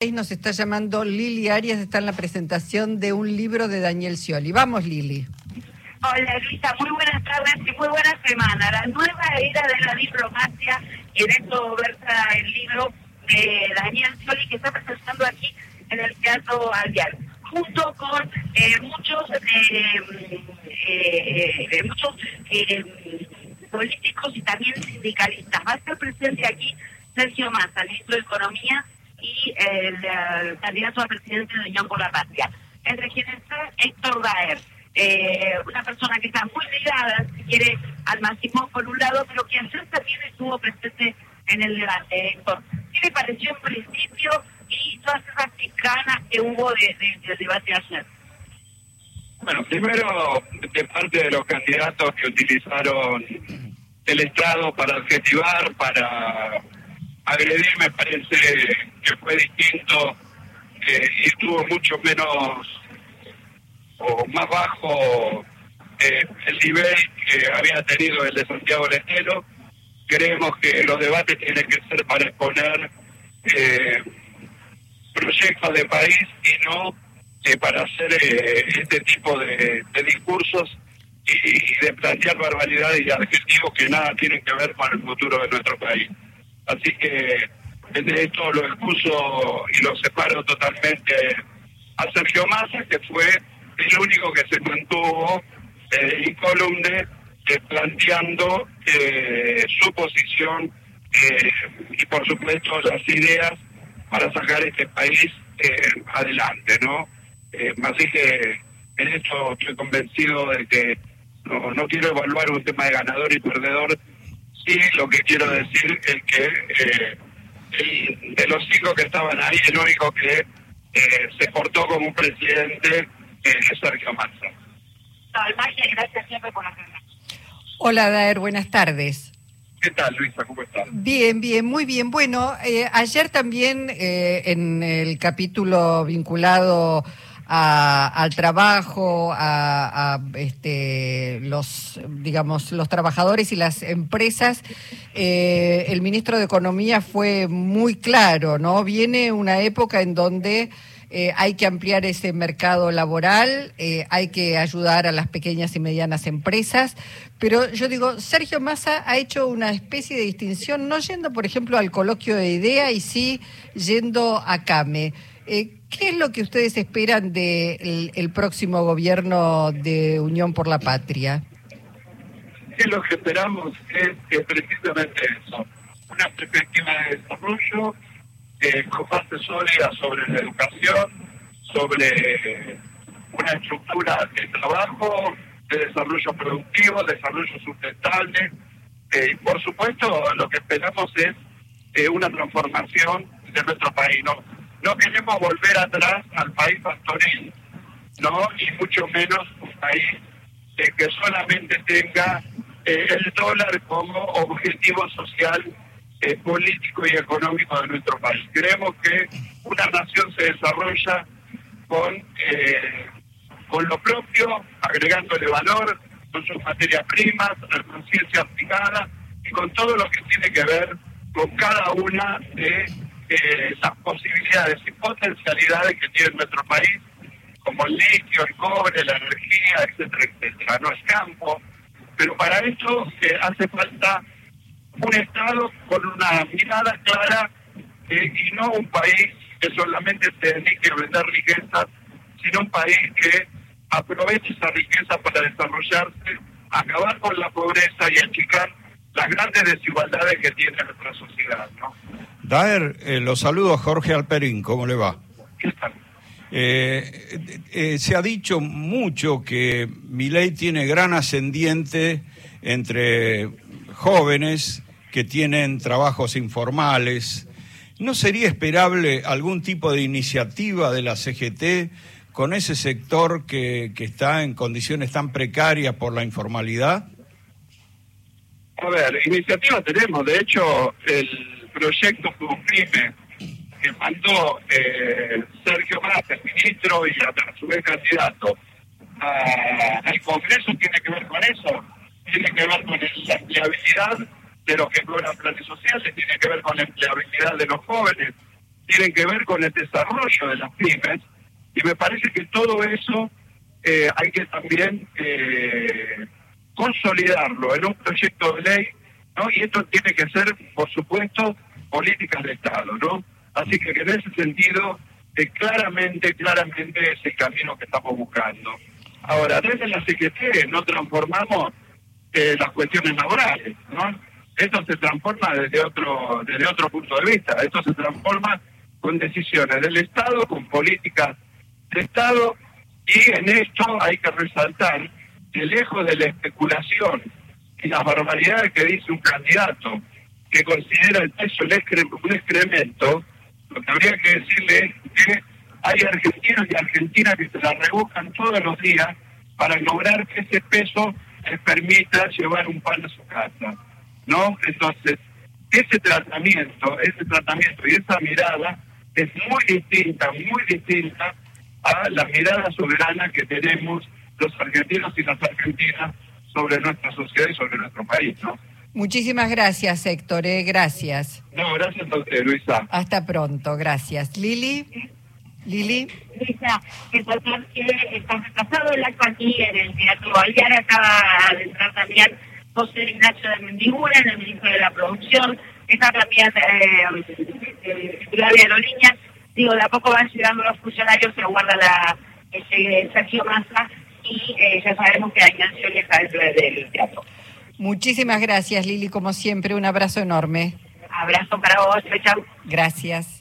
Nos está llamando Lili Arias, está en la presentación de un libro de Daniel Scioli. Vamos, Lili. Hola, Luisa, muy buenas tardes y muy buena semana. La nueva era de la diplomacia, en esto versa el libro de Daniel Scioli que está presentando aquí en el Teatro Alvial, junto con eh, muchos, eh, eh, muchos políticos y también sindicalistas. Va a estar presente aquí Sergio Massa, ministro de Economía, y el, candidato a presidente de Unión por la Patria. Quienes está Héctor Daer, eh, una persona que está muy ligada, si quiere, al máximo por un lado, pero que ayer también estuvo presente en el debate. Héctor, ¿qué le pareció en principio y todas esas picanas que hubo de, del debate ayer? Bueno, primero, de parte de los candidatos que utilizaron el Estado para adjetivar, para agredir, me parece que fue distinto eh, y tuvo mucho menos o más bajo eh, el nivel que había tenido el de Santiago del Estero. Creemos que los debates tienen que ser para exponer eh, proyectos de país y no para hacer este tipo de, discursos y, de plantear barbaridades y adjetivos que nada tienen que ver con el futuro de nuestro país. Así que de esto lo expuso y lo separo totalmente a Sergio Massa, que fue el único que se mantuvo eh, incólume eh, planteando eh, su posición eh, y por supuesto las ideas para sacar este país adelante, ¿no? así que en esto estoy convencido de que no, no quiero evaluar un tema de ganador y perdedor, sí lo que quiero decir es que de los cinco que estaban ahí, el único que eh, se portó como un presidente eh, es Sergio Massa. gracias siempre por la Hola, Daer, buenas tardes. ¿Qué tal, Luisa? ¿Cómo estás? Bien, bien, muy bien. Bueno, eh, ayer también en el capítulo vinculado al trabajo, a, este, los, digamos, los trabajadores y las empresas, eh, el ministro de Economía fue muy claro, ¿no? Viene una época en donde eh, hay que ampliar ese mercado laboral, eh, hay que ayudar a las pequeñas y medianas empresas, pero yo digo, Sergio Massa ha hecho una especie de distinción, no yendo, por ejemplo, al coloquio de idea y sí yendo a CAME. Eh, ¿Qué es lo que ustedes esperan del el próximo gobierno de Unión por la Patria? Sí, lo que esperamos es que precisamente eso, una perspectiva de desarrollo eh, con sólida sobre la educación, sobre una estructura de trabajo, de desarrollo productivo, desarrollo sustentable. Eh, por supuesto, lo que esperamos es eh, una transformación de nuestro país. ¿no? no queremos volver atrás al país pastoril, ¿no? Y mucho menos un país eh, que solamente tenga eh, el dólar como objetivo social, eh, político y económico de nuestro país. Creemos que una nación se desarrolla con, con lo propio, agregándole valor, con sus materias primas, la conciencia aplicada y con todo lo que tiene que ver con cada una de eh, las posibilidades y potencialidades que tiene nuestro país, como el litio, el cobre, la energía, etcétera, etcétera. No es campo, pero para eso eh, hace falta un Estado con una mirada clara eh, y no un país que solamente se dedique a vender riquezas, sino un país que aproveche esa riqueza para desarrollarse, acabar con la pobreza y achicar las grandes desigualdades que tiene nuestra sociedad. ¿no? Daer, eh, los saludo a Jorge Alperín, ¿cómo le va? Eh, eh, se ha dicho mucho que ley tiene gran ascendiente entre jóvenes que tienen trabajos informales. ¿No sería esperable algún tipo de iniciativa de la CGT con ese sector que, que está en condiciones tan precarias por la informalidad? A ver, iniciativa tenemos. De hecho, el proyecto PRIME que mandó eh, Sergio Massa, ministro, y a, su vez candidato al Congreso, tiene que ver con eso. Tiene que ver con la empleabilidad de los que cobran planes sociales, tiene que ver con la empleabilidad de los jóvenes, tienen que ver con el desarrollo de las pymes, y me parece que todo eso eh, hay que también eh, consolidarlo en un proyecto de ley, ¿no? Y esto tiene que ser, por supuesto, políticas de Estado, ¿no? Así que en ese sentido, eh, claramente, claramente es el camino que estamos buscando. Ahora, desde la Secretaría no transformamos las cuestiones laborales, ¿no? Esto se transforma desde otro, desde otro punto de vista, esto se transforma con decisiones del Estado, con políticas de Estado, y en esto hay que resaltar que lejos de la especulación y las barbaridades que dice un candidato que considera el peso un excremento, lo que habría que decirle es que hay argentinos y argentinas que se la rebuscan todos los días para lograr que ese peso les permita llevar un pan a su casa. ¿No? Entonces, ese tratamiento, ese tratamiento y esa mirada es muy distinta, muy distinta a la mirada soberana que tenemos los argentinos y las argentinas sobre nuestra sociedad y sobre nuestro país, ¿no? Muchísimas gracias, Héctor. Eh, gracias. No, gracias a usted, Luisa. Hasta pronto, gracias. Lili. Lili. Luisa, que que está pasado el acto aquí en el Teatro Alvear, acaba de entrar también José Ignacio de Mendigura, el ministro de la Producción, está también eh, Flavia Loliña. Digo, de a poco van llegando los funcionarios, se guarda la, ese Sergio Massa y eh, ya sabemos que hay canciones dentro del teatro. Muchísimas gracias, Lili, como siempre, un abrazo enorme. Abrazo para vos, chao. Gracias.